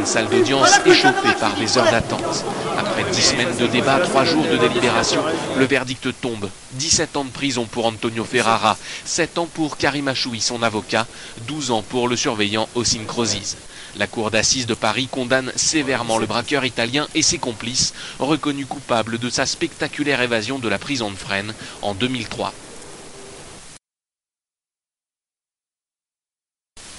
une salle d'audience échauffée par des heures d'attente. Après dix semaines de débat, trois jours de délibération, le verdict tombe. 17 ans de prison pour Antonio Ferrara, 7 ans pour Karim Achoui, son avocat, 12 ans pour le surveillant Ossine Croziz. La cour d'assises de Paris condamne sévèrement le braqueur italien et ses complices, reconnus coupables de sa spectaculaire évasion de la prison de Fresnes en 2003.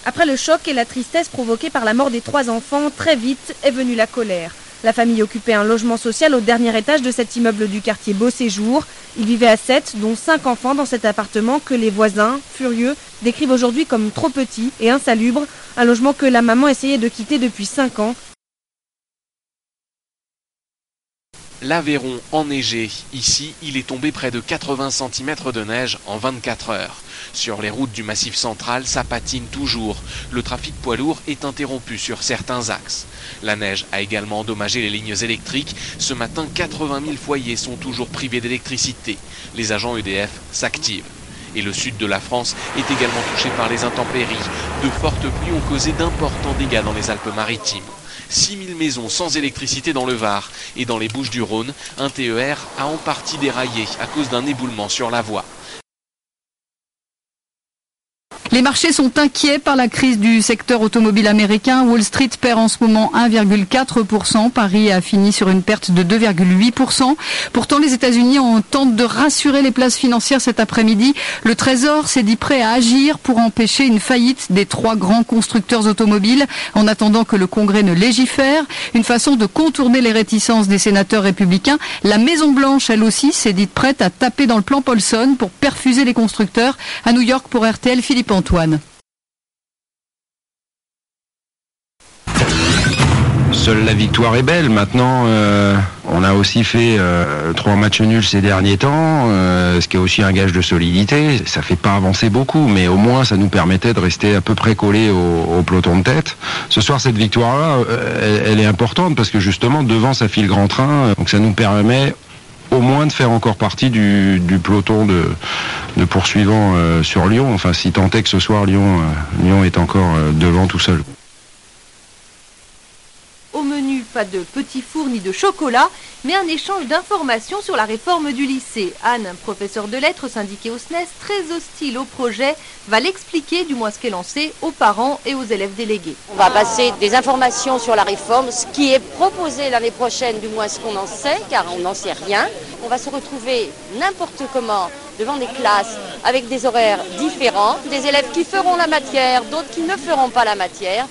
Après le choc et la tristesse provoqués par la mort des trois enfants, très vite est venue la colère. La famille occupait un logement social au dernier étage de cet immeuble du quartier Beau Séjour. Ils vivaient à sept, dont cinq enfants dans cet appartement que les voisins, furieux, décrivent aujourd'hui comme trop petit et insalubre, un logement que la maman essayait de quitter depuis cinq ans. L'Aveyron enneigé. Ici, il est tombé près de 80 cm de neige en 24 heures. Sur les routes du Massif central, ça patine toujours. Le trafic poids lourd est interrompu sur certains axes. La neige a également endommagé les lignes électriques. Ce matin, 80 000 foyers sont toujours privés d'électricité. Les agents EDF s'activent. Et le sud de la France est également touché par les intempéries. De fortes pluies ont causé d'importants dégâts dans les Alpes-Maritimes. 6000 maisons sans électricité dans le Var et dans les Bouches du Rhône, un TER a en partie déraillé à cause d'un éboulement sur la voie. Les marchés sont inquiets par la crise du secteur automobile américain. Wall Street perd en ce moment 1,4%. Paris a fini sur une perte de 2,8%. Pourtant, les États-Unis tentent de rassurer les places financières cet après-midi. Le Trésor s'est dit prêt à agir pour empêcher une faillite des trois grands constructeurs automobiles en attendant que le Congrès ne légifère. Une façon de contourner les réticences des sénateurs républicains. La Maison-Blanche, elle aussi, s'est dite prête à taper dans le plan Paulson pour perfuser les constructeurs. À New York pour RTL, Philippe Antoine. Seule la victoire est belle. Maintenant, euh, on a aussi fait euh, trois matchs nuls ces derniers temps, euh, ce qui est aussi un gage de solidité. Ça fait pas avancer beaucoup, mais au moins ça nous permettait de rester à peu près collés au, peloton de tête. Ce soir, cette victoire-là, elle, est importante parce que justement devant ça file grand train, donc ça nous permet au moins de faire encore partie du, peloton de, poursuivants euh, sur Lyon. Enfin, si tant est que ce soir Lyon, euh, est encore euh, devant tout seul. Au menu, pas de petits fours ni de chocolat, mais un échange d'informations sur la réforme du lycée. Anne, professeure de lettres syndiquée au SNES, très hostile au projet, va l'expliquer, du moins ce qu'elle en sait, aux parents et aux élèves délégués. On va passer des informations sur la réforme, ce qui est proposé l'année prochaine, du moins ce qu'on en sait, car on n'en sait rien. On va se retrouver n'importe comment devant des classes avec des horaires différents, des élèves qui feront la matière, d'autres qui ne feront pas la matière.